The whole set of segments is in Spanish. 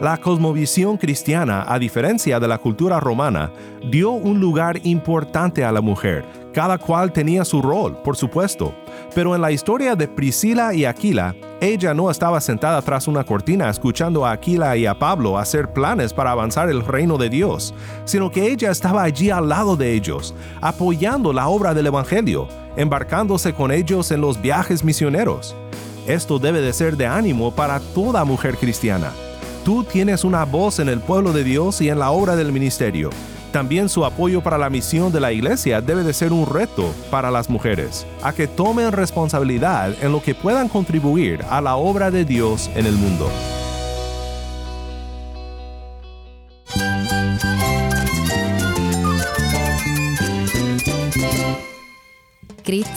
La cosmovisión cristiana, a diferencia de la cultura romana, dio un lugar importante a la mujer. Cada cual tenía su rol, por supuesto. Pero en la historia de Priscila y Aquila, ella no estaba sentada tras una cortina escuchando a Aquila y a Pablo hacer planes para avanzar el reino de Dios, sino que ella estaba allí al lado de ellos, apoyando la obra del Evangelio, embarcándose con ellos en los viajes misioneros. Esto debe de ser de ánimo para toda mujer cristiana. Tú tienes una voz en el pueblo de Dios y en la obra del ministerio. También su apoyo para la misión de la iglesia debe de ser un reto para las mujeres, a que tomen responsabilidad en lo que puedan contribuir a la obra de Dios en el mundo.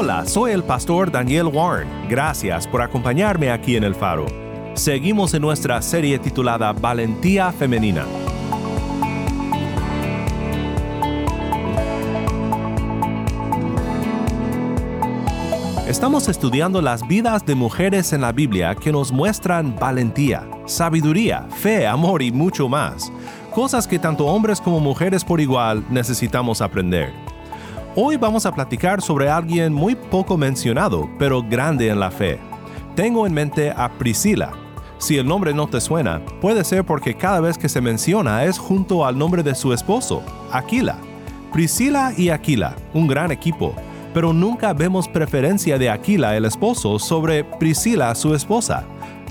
Hola, soy el pastor Daniel Warren. Gracias por acompañarme aquí en El Faro. Seguimos en nuestra serie titulada Valentía Femenina. Estamos estudiando las vidas de mujeres en la Biblia que nos muestran valentía, sabiduría, fe, amor y mucho más. Cosas que tanto hombres como mujeres por igual necesitamos aprender. Hoy vamos a platicar sobre alguien muy poco mencionado, pero grande en la fe. Tengo en mente a Priscila. Si el nombre no te suena, puede ser porque cada vez que se menciona es junto al nombre de su esposo, Aquila. Priscila y Aquila, un gran equipo, pero nunca vemos preferencia de Aquila el esposo sobre Priscila su esposa.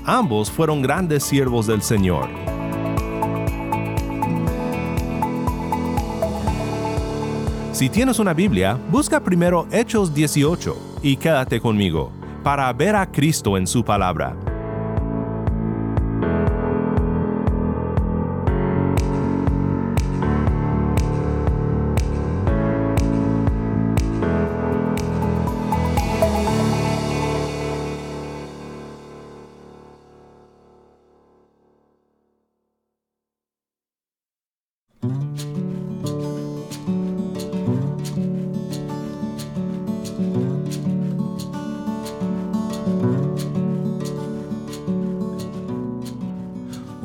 Ambos fueron grandes siervos del Señor. Si tienes una Biblia, busca primero Hechos 18 y quédate conmigo para ver a Cristo en su palabra.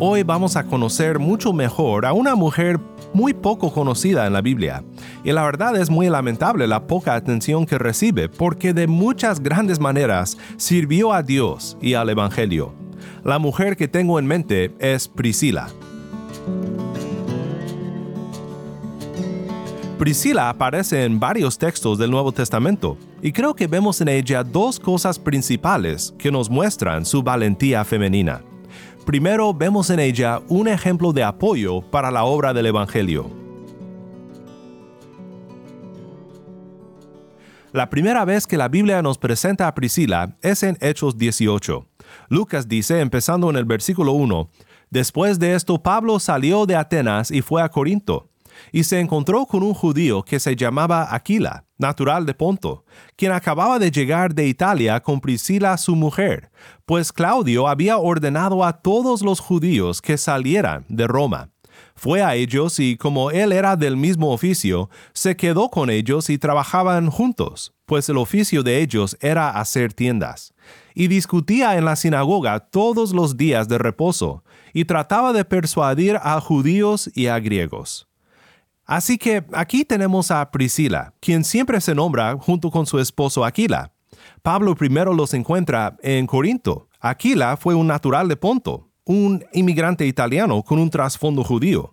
Hoy vamos a conocer mucho mejor a una mujer muy poco conocida en la Biblia. Y la verdad es muy lamentable la poca atención que recibe porque de muchas grandes maneras sirvió a Dios y al Evangelio. La mujer que tengo en mente es Priscila. Priscila aparece en varios textos del Nuevo Testamento y creo que vemos en ella dos cosas principales que nos muestran su valentía femenina. Primero vemos en ella un ejemplo de apoyo para la obra del Evangelio. La primera vez que la Biblia nos presenta a Priscila es en Hechos 18. Lucas dice, empezando en el versículo 1, Después de esto Pablo salió de Atenas y fue a Corinto y se encontró con un judío que se llamaba Aquila, natural de Ponto, quien acababa de llegar de Italia con Priscila su mujer, pues Claudio había ordenado a todos los judíos que salieran de Roma. Fue a ellos y como él era del mismo oficio, se quedó con ellos y trabajaban juntos, pues el oficio de ellos era hacer tiendas. Y discutía en la sinagoga todos los días de reposo, y trataba de persuadir a judíos y a griegos. Así que aquí tenemos a Priscila, quien siempre se nombra junto con su esposo Aquila. Pablo primero los encuentra en Corinto. Aquila fue un natural de Ponto, un inmigrante italiano con un trasfondo judío.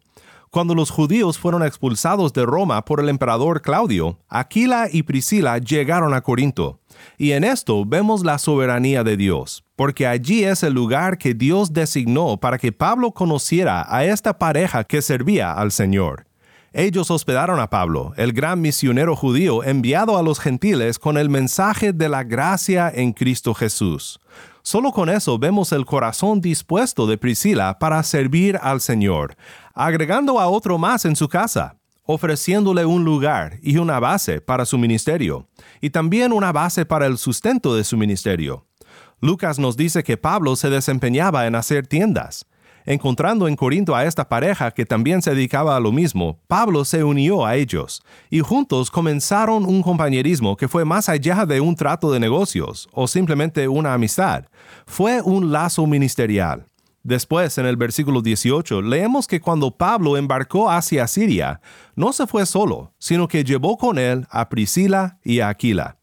Cuando los judíos fueron expulsados de Roma por el emperador Claudio, Aquila y Priscila llegaron a Corinto. Y en esto vemos la soberanía de Dios, porque allí es el lugar que Dios designó para que Pablo conociera a esta pareja que servía al Señor. Ellos hospedaron a Pablo, el gran misionero judío enviado a los gentiles con el mensaje de la gracia en Cristo Jesús. Solo con eso vemos el corazón dispuesto de Priscila para servir al Señor, agregando a otro más en su casa, ofreciéndole un lugar y una base para su ministerio, y también una base para el sustento de su ministerio. Lucas nos dice que Pablo se desempeñaba en hacer tiendas. Encontrando en Corinto a esta pareja que también se dedicaba a lo mismo, Pablo se unió a ellos, y juntos comenzaron un compañerismo que fue más allá de un trato de negocios o simplemente una amistad. Fue un lazo ministerial. Después, en el versículo 18, leemos que cuando Pablo embarcó hacia Siria, no se fue solo, sino que llevó con él a Priscila y a Aquila.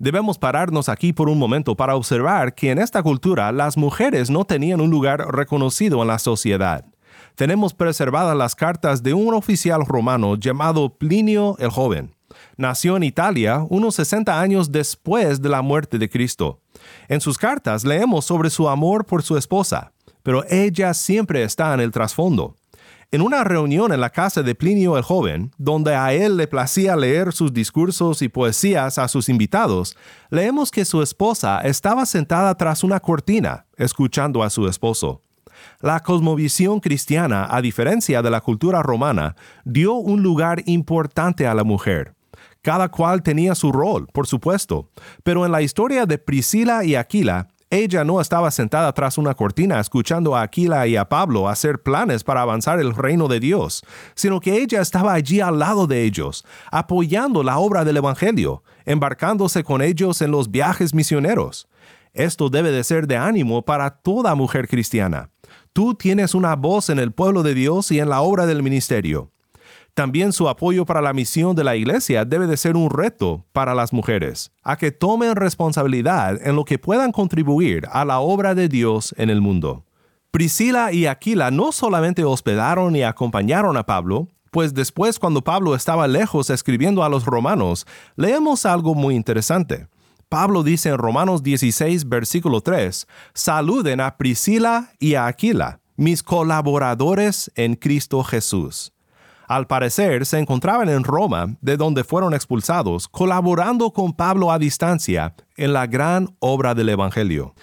Debemos pararnos aquí por un momento para observar que en esta cultura las mujeres no tenían un lugar reconocido en la sociedad. Tenemos preservadas las cartas de un oficial romano llamado Plinio el Joven. Nació en Italia unos 60 años después de la muerte de Cristo. En sus cartas leemos sobre su amor por su esposa pero ella siempre está en el trasfondo. En una reunión en la casa de Plinio el joven, donde a él le placía leer sus discursos y poesías a sus invitados, leemos que su esposa estaba sentada tras una cortina, escuchando a su esposo. La cosmovisión cristiana, a diferencia de la cultura romana, dio un lugar importante a la mujer. Cada cual tenía su rol, por supuesto, pero en la historia de Priscila y Aquila, ella no estaba sentada tras una cortina escuchando a Aquila y a Pablo hacer planes para avanzar el reino de Dios, sino que ella estaba allí al lado de ellos, apoyando la obra del Evangelio, embarcándose con ellos en los viajes misioneros. Esto debe de ser de ánimo para toda mujer cristiana. Tú tienes una voz en el pueblo de Dios y en la obra del ministerio. También su apoyo para la misión de la iglesia debe de ser un reto para las mujeres, a que tomen responsabilidad en lo que puedan contribuir a la obra de Dios en el mundo. Priscila y Aquila no solamente hospedaron y acompañaron a Pablo, pues después cuando Pablo estaba lejos escribiendo a los romanos, leemos algo muy interesante. Pablo dice en Romanos 16, versículo 3, saluden a Priscila y a Aquila, mis colaboradores en Cristo Jesús al parecer se encontraban en Roma, de donde fueron expulsados, colaborando con Pablo a distancia en la gran obra del Evangelio.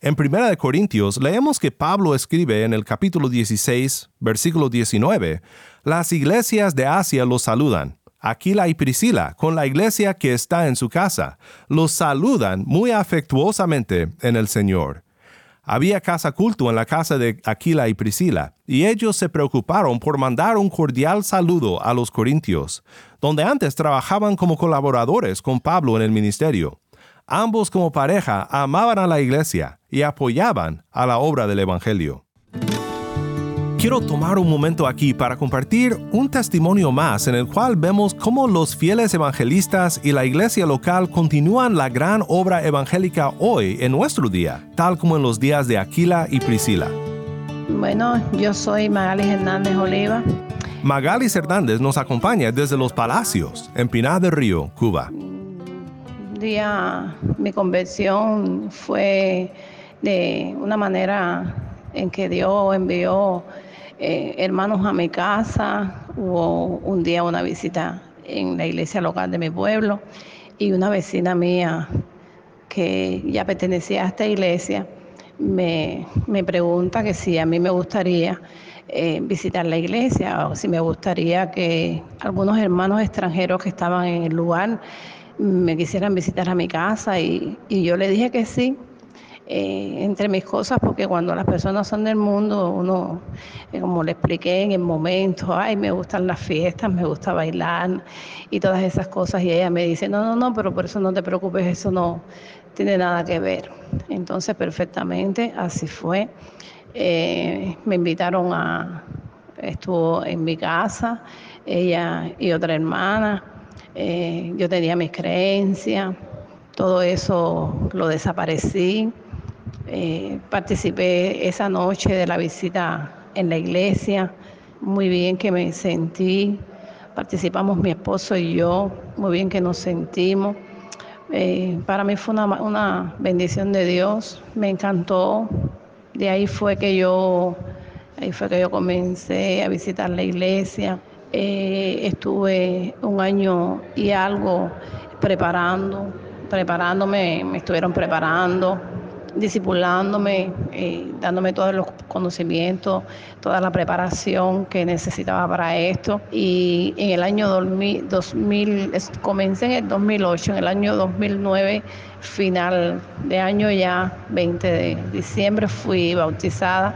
En 1 Corintios leemos que Pablo escribe en el capítulo 16, versículo 19, Las iglesias de Asia los saludan. Aquila y Priscila, con la iglesia que está en su casa, los saludan muy afectuosamente en el Señor. Había casa culto en la casa de Aquila y Priscila, y ellos se preocuparon por mandar un cordial saludo a los corintios, donde antes trabajaban como colaboradores con Pablo en el ministerio. Ambos como pareja amaban a la iglesia y apoyaban a la obra del Evangelio quiero tomar un momento aquí para compartir un testimonio más en el cual vemos cómo los fieles evangelistas y la iglesia local continúan la gran obra evangélica hoy en nuestro día, tal como en los días de Aquila y Priscila. Bueno, yo soy Magalis Hernández Oliva. Magalis Hernández nos acompaña desde Los Palacios, en Pinar del Río, Cuba. Día mi conversión fue de una manera en que Dios envió eh, hermanos a mi casa, hubo un día una visita en la iglesia local de mi pueblo y una vecina mía que ya pertenecía a esta iglesia me, pregunta que si a mí me gustaría eh, visitar la iglesia o si me gustaría que algunos hermanos extranjeros que estaban en el lugar me quisieran visitar a mi casa y, y yo le dije que sí eh, entre mis cosas, porque cuando las personas son del mundo, uno, eh, como le expliqué en el momento, ay, me gustan las fiestas, me gusta bailar y todas esas cosas, y ella me dice, no, no, no, pero por eso no te preocupes, eso no tiene nada que ver. Entonces, perfectamente, así fue. Eh, me invitaron a, estuvo en mi casa, ella y otra hermana, yo tenía mis creencias, todo eso lo desaparecí eh, participé esa noche de la visita en la iglesia, muy bien que me sentí, participamos mi esposo y yo, muy bien que nos sentimos. Eh, para mí fue una, una, bendición de Dios, me encantó. De ahí fue que yo, ahí fue que yo comencé a visitar la iglesia. Eh, estuve un año y algo preparando, preparándome, me estuvieron preparando, disipulándome, eh, dándome todos los conocimientos, toda la preparación que necesitaba para esto. Y en el año 2000, 2000 comencé en el 2008, en el año 2009, final de año ya, 20 de diciembre, fui bautizada.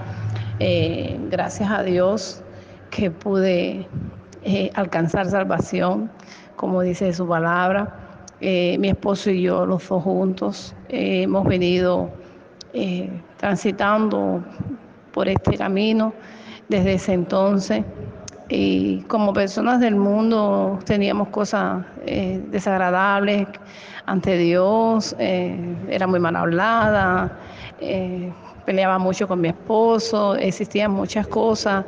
Eh, gracias a Dios que pude eh, alcanzar salvación, como dice su palabra. mi esposo y yo, los dos juntos, hemos venido eh, transitando por este camino desde ese entonces. Y como personas del mundo teníamos cosas eh, desagradables ante Dios, eh, era muy mal hablada, peleaba mucho con mi esposo, existían muchas cosas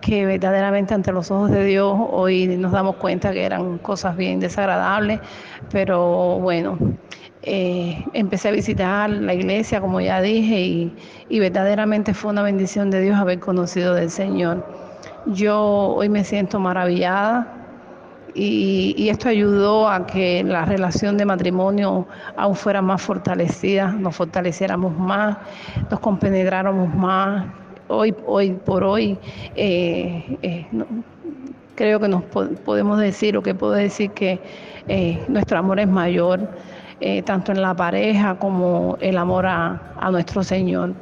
que verdaderamente ante los ojos de Dios hoy nos damos cuenta que eran cosas bien desagradables, pero bueno, eh, empecé a visitar la iglesia, como ya dije, y, verdaderamente fue una bendición de Dios haber conocido del Señor. Yo hoy me siento maravillada y, esto ayudó a que la relación de matrimonio aún fuera más fortalecida, nos fortaleciéramos más, nos compenetráramos más. Hoy, hoy por hoy, eh, eh, creo que nos podemos decir, o que puedo decir que nuestro amor es mayor eh, tanto en la pareja como el amor a, nuestro Señor.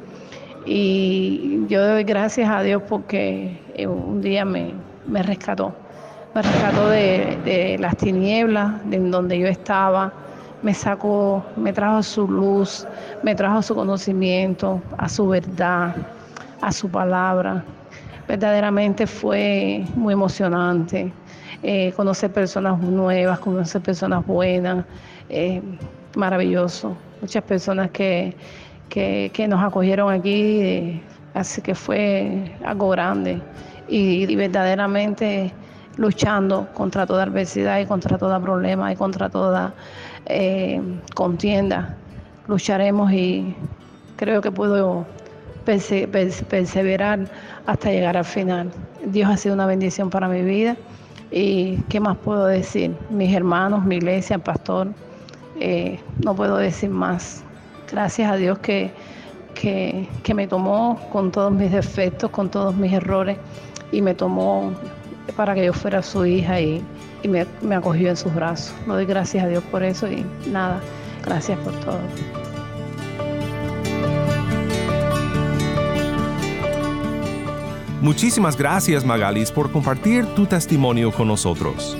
Y yo doy gracias a Dios porque eh, un día me, rescató, me rescató de, las tinieblas de donde yo estaba, me sacó, me trajo su luz, me trajo su conocimiento, a su verdad, a su palabra. Verdaderamente fue muy emocionante eh, conocer personas nuevas, conocer personas buenas, eh, maravilloso. Muchas personas que, que, nos acogieron aquí, eh, así que fue algo grande y, verdaderamente luchando contra toda adversidad y contra todo problema y contra toda eh, contienda. Lucharemos y creo que puedo perseverar hasta llegar al final. Dios ha sido una bendición para mi vida y qué más puedo decir. Mis hermanos, mi iglesia, pastor, eh, no puedo decir más. Gracias a Dios que, que, me tomó con todos mis defectos, con todos mis errores y me tomó para que yo fuera su hija y, me, me, acogió en sus brazos. Le doy gracias a Dios por eso y nada, gracias por todo. Muchísimas gracias Magalis por compartir tu testimonio con nosotros.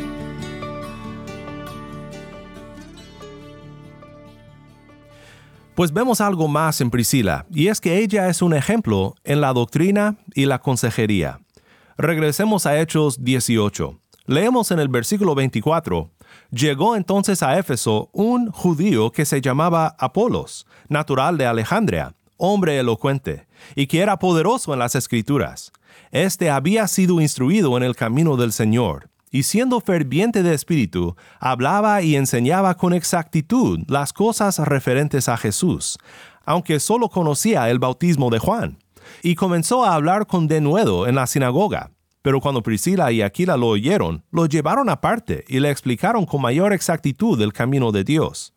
Pues vemos algo más en Priscila, y es que ella es un ejemplo en la doctrina y la consejería. Regresemos a Hechos 18. Leemos en el versículo 24, Llegó entonces a Éfeso un judío que se llamaba Apolos, natural de Alejandria, hombre elocuente, y que era poderoso en las escrituras. Este había sido instruido en el camino del Señor y siendo ferviente de espíritu, hablaba y enseñaba con exactitud las cosas referentes a Jesús, aunque solo conocía el bautismo de Juan. Y comenzó a hablar con denuedo en la sinagoga. Pero cuando Priscila y Aquila lo oyeron, lo llevaron aparte y le explicaron con mayor exactitud el camino de Dios.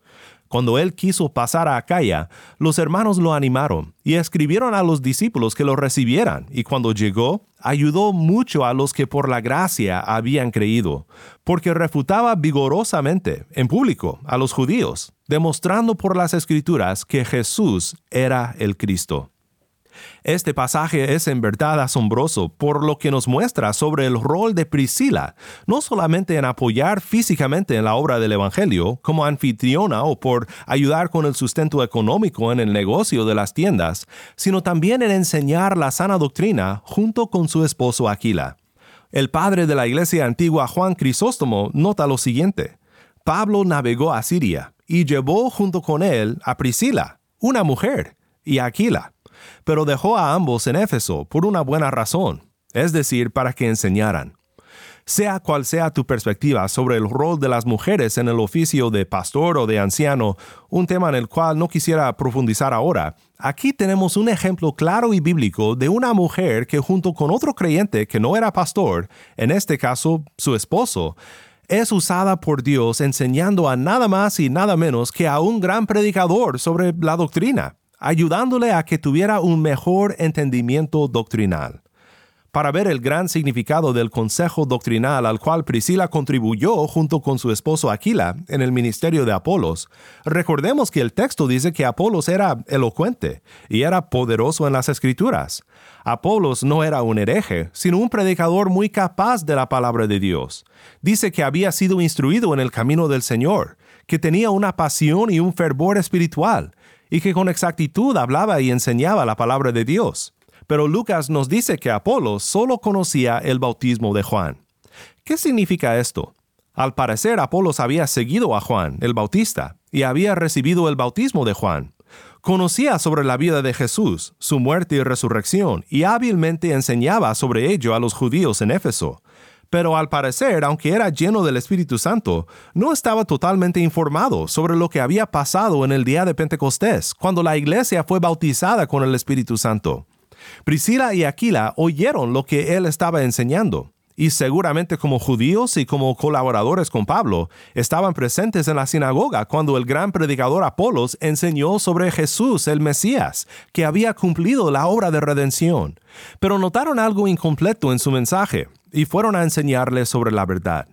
Cuando él quiso pasar a Acaya, los hermanos lo animaron y escribieron a los discípulos que lo recibieran, y cuando llegó, ayudó mucho a los que por la gracia habían creído, porque refutaba vigorosamente, en público, a los judíos, demostrando por las escrituras que Jesús era el Cristo. Este pasaje es en verdad asombroso por lo que nos muestra sobre el rol de Priscila, no solamente en apoyar físicamente en la obra del Evangelio como anfitriona o por ayudar con el sustento económico en el negocio de las tiendas, sino también en enseñar la sana doctrina junto con su esposo Aquila. El padre de la iglesia antigua Juan Crisóstomo nota lo siguiente. Pablo navegó a Siria y llevó junto con él a Priscila, una mujer, y a Aquila pero dejó a ambos en Éfeso por una buena razón, es decir, para que enseñaran. Sea cual sea tu perspectiva sobre el rol de las mujeres en el oficio de pastor o de anciano, un tema en el cual no quisiera profundizar ahora, aquí tenemos un ejemplo claro y bíblico de una mujer que junto con otro creyente que no era pastor, en este caso su esposo, es usada por Dios enseñando a nada más y nada menos que a un gran predicador sobre la doctrina, ayudándole a que tuviera un mejor entendimiento doctrinal para ver el gran significado del consejo doctrinal al cual Priscila contribuyó junto con su esposo Aquila en el ministerio de Apolos, recordemos que el texto dice que Apolos era elocuente y era poderoso en las escrituras. Apolos no era un hereje, sino un predicador muy capaz de la palabra de Dios. Dice que había sido instruido en el camino del Señor, que tenía una pasión y un fervor espiritual, y que con exactitud hablaba y enseñaba la palabra de Dios. Pero Lucas nos dice que Apolo solo conocía el bautismo de Juan. ¿Qué significa esto? Al parecer, Apolos había seguido a Juan, el Bautista, y había recibido el bautismo de Juan. Conocía sobre la vida de Jesús, su muerte y resurrección, y hábilmente enseñaba sobre ello a los judíos en Éfeso. Pero al parecer, aunque era lleno del Espíritu Santo, no estaba totalmente informado sobre lo que había pasado en el día de Pentecostés, cuando la iglesia fue bautizada con el Espíritu Santo. Priscila y Aquila oyeron lo que él estaba enseñando, y seguramente como judíos y como colaboradores con Pablo, estaban presentes en la sinagoga cuando el gran predicador Apolos enseñó sobre Jesús el Mesías, que había cumplido la obra de redención. Pero notaron algo incompleto en su mensaje, y fueron a enseñarle sobre la verdad.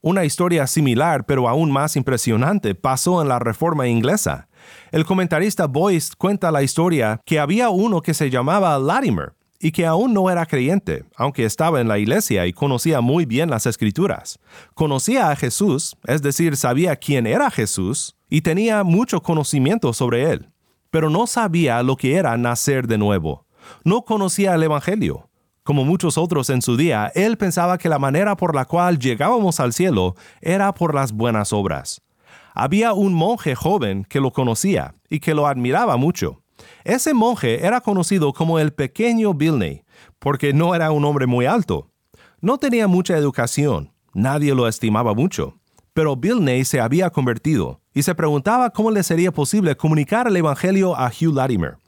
Una historia similar, pero aún más impresionante, pasó en la Reforma inglesa. El comentarista Boyce cuenta la historia que había uno que se llamaba Latimer y que aún no era creyente, aunque estaba en la iglesia y conocía muy bien las escrituras. Conocía a Jesús, es decir, sabía quién era Jesús, y tenía mucho conocimiento sobre él, pero no sabía lo que era nacer de nuevo. No conocía el Evangelio. Como muchos otros en su día, él pensaba que la manera por la cual llegábamos al cielo era por las buenas obras había un monje joven que lo conocía y que lo admiraba mucho. Ese monje era conocido como el pequeño Bilney, porque no era un hombre muy alto. No tenía mucha educación, nadie lo estimaba mucho, pero Bilney se había convertido y se preguntaba cómo le sería posible comunicar el Evangelio a Hugh Latimer.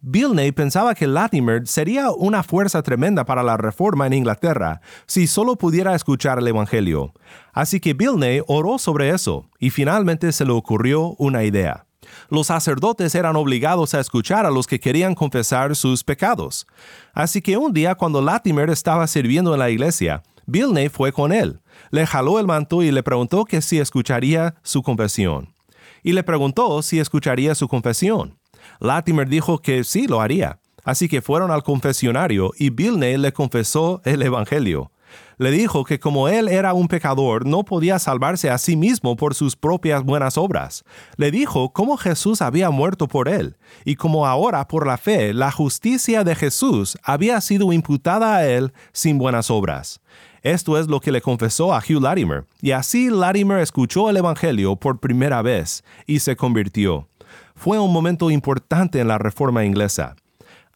Bilney pensaba que Latimer sería una fuerza tremenda para la reforma en Inglaterra si solo pudiera escuchar el Evangelio. Así que Bilney oró sobre eso y finalmente se le ocurrió una idea. Los sacerdotes eran obligados a escuchar a los que querían confesar sus pecados. Así que un día cuando Latimer estaba sirviendo en la iglesia, Bilney fue con él, le jaló el manto y le preguntó que si escucharía su confesión. Y le preguntó si escucharía su confesión. Latimer dijo que sí lo haría, así que fueron al confesionario y Bilney le confesó el Evangelio. Le dijo que como él era un pecador, no podía salvarse a sí mismo por sus propias buenas obras. Le dijo cómo Jesús había muerto por él, y cómo ahora por la fe la justicia de Jesús había sido imputada a él sin buenas obras. Esto es lo que le confesó a Hugh Latimer, y así Latimer escuchó el Evangelio por primera vez y se convirtió fue un momento importante en la reforma inglesa.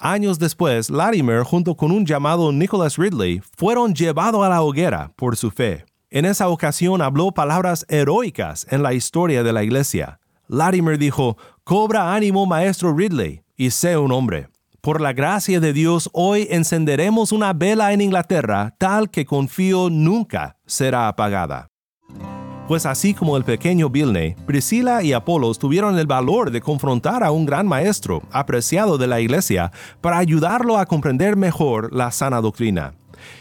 Años después, Latimer, junto con un llamado Nicholas Ridley, fueron llevados a la hoguera por su fe. En esa ocasión habló palabras heroicas en la historia de la iglesia. Latimer dijo, Cobra ánimo, maestro Ridley, y sé un hombre. Por la gracia de Dios, hoy encenderemos una vela en Inglaterra tal que confío nunca será apagada. Pues así como el pequeño Bilney, Priscila y Apolos tuvieron el valor de confrontar a un gran maestro, apreciado de la iglesia, para ayudarlo a comprender mejor la sana doctrina.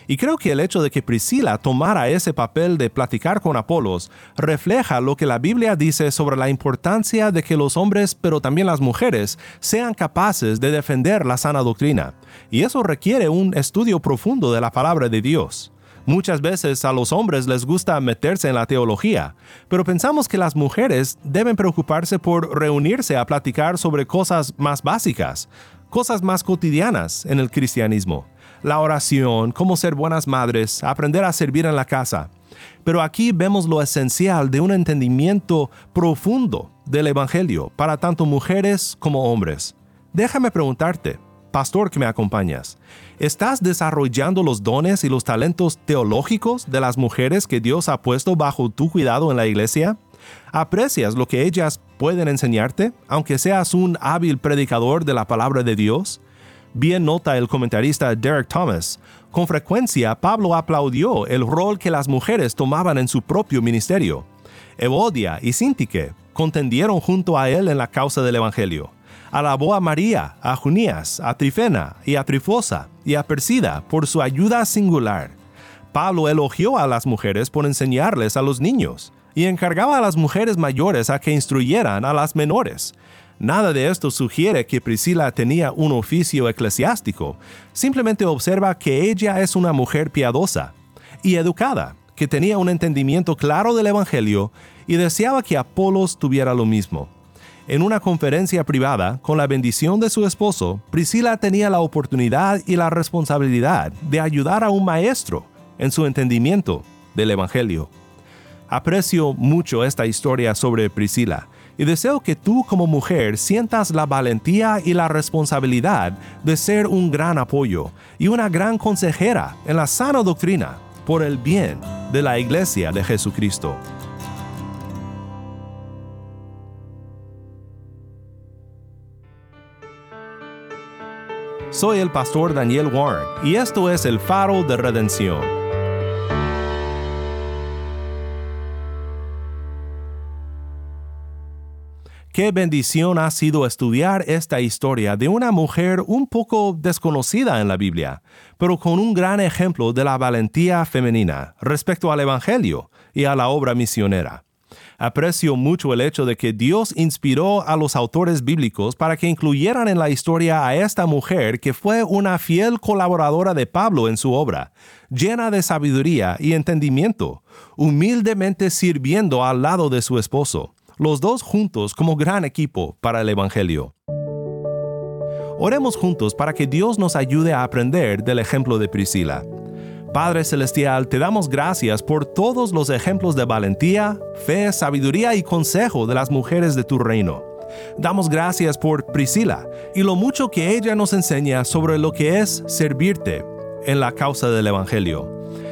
Y creo que el hecho de que Priscila tomara ese papel de platicar con Apolos refleja lo que la Biblia dice sobre la importancia de que los hombres, pero también las mujeres, sean capaces de defender la sana doctrina. Y eso requiere un estudio profundo de la palabra de Dios. Muchas veces a los hombres les gusta meterse en la teología, pero pensamos que las mujeres deben preocuparse por reunirse a platicar sobre cosas más básicas, cosas más cotidianas en el cristianismo. La oración, cómo ser buenas madres, aprender a servir en la casa. Pero aquí vemos lo esencial de un entendimiento profundo del Evangelio para tanto mujeres como hombres. Déjame preguntarte, pastor que me acompañas, ¿estás desarrollando los dones y los talentos teológicos de las mujeres que Dios ha puesto bajo tu cuidado en la iglesia? ¿Aprecias lo que ellas pueden enseñarte, aunque seas un hábil predicador de la palabra de Dios? Bien nota el comentarista Derek Thomas, con frecuencia Pablo aplaudió el rol que las mujeres tomaban en su propio ministerio. Evodia y Sintique contendieron junto a él en la causa del Evangelio. Alabó a María, a Junías, a Trifena y a Trifosa y a Persida por su ayuda singular. Pablo elogió a las mujeres por enseñarles a los niños y encargaba a las mujeres mayores a que instruyeran a las menores. Nada de esto sugiere que Priscila tenía un oficio eclesiástico, simplemente observa que ella es una mujer piadosa y educada, que tenía un entendimiento claro del Evangelio y deseaba que Apolos tuviera lo mismo. En una conferencia privada, con la bendición de su esposo, Priscila tenía la oportunidad y la responsabilidad de ayudar a un maestro en su entendimiento del Evangelio. Aprecio mucho esta historia sobre Priscila y deseo que tú como mujer sientas la valentía y la responsabilidad de ser un gran apoyo y una gran consejera en la sana doctrina por el bien de la iglesia de Jesucristo. Soy el pastor Daniel Warren y esto es el faro de redención. Qué bendición ha sido estudiar esta historia de una mujer un poco desconocida en la Biblia, pero con un gran ejemplo de la valentía femenina respecto al Evangelio y a la obra misionera. Aprecio mucho el hecho de que Dios inspiró a los autores bíblicos para que incluyeran en la historia a esta mujer que fue una fiel colaboradora de Pablo en su obra, llena de sabiduría y entendimiento, humildemente sirviendo al lado de su esposo los dos juntos como gran equipo para el Evangelio. Oremos juntos para que Dios nos ayude a aprender del ejemplo de Priscila. Padre Celestial, te damos gracias por todos los ejemplos de valentía, fe, sabiduría y consejo de las mujeres de tu reino. Damos gracias por Priscila y lo mucho que ella nos enseña sobre lo que es servirte en la causa del Evangelio.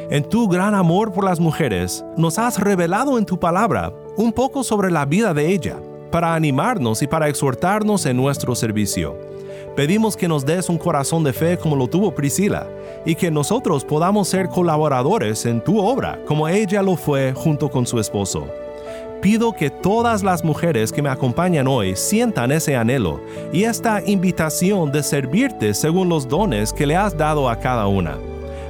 En tu gran amor por las mujeres, nos has revelado en tu palabra un poco sobre la vida de ella, para animarnos y para exhortarnos en nuestro servicio. Pedimos que nos des un corazón de fe como lo tuvo Priscila y que nosotros podamos ser colaboradores en tu obra como ella lo fue junto con su esposo. Pido que todas las mujeres que me acompañan hoy sientan ese anhelo y esta invitación de servirte según los dones que le has dado a cada una.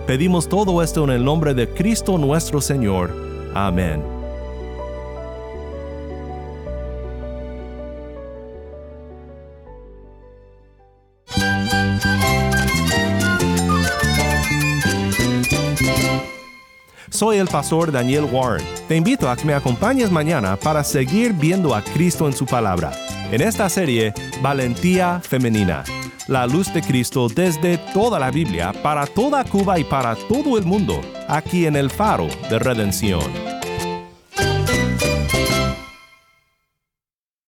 Pedimos todo esto en el nombre de Cristo nuestro Señor. Amén. Soy el pastor Daniel Warren. Te invito a que me acompañes mañana para seguir viendo a Cristo en su palabra. En esta serie, Valentía Femenina. La luz de Cristo desde toda la Biblia, para toda Cuba y para todo el mundo, aquí en el faro de redención.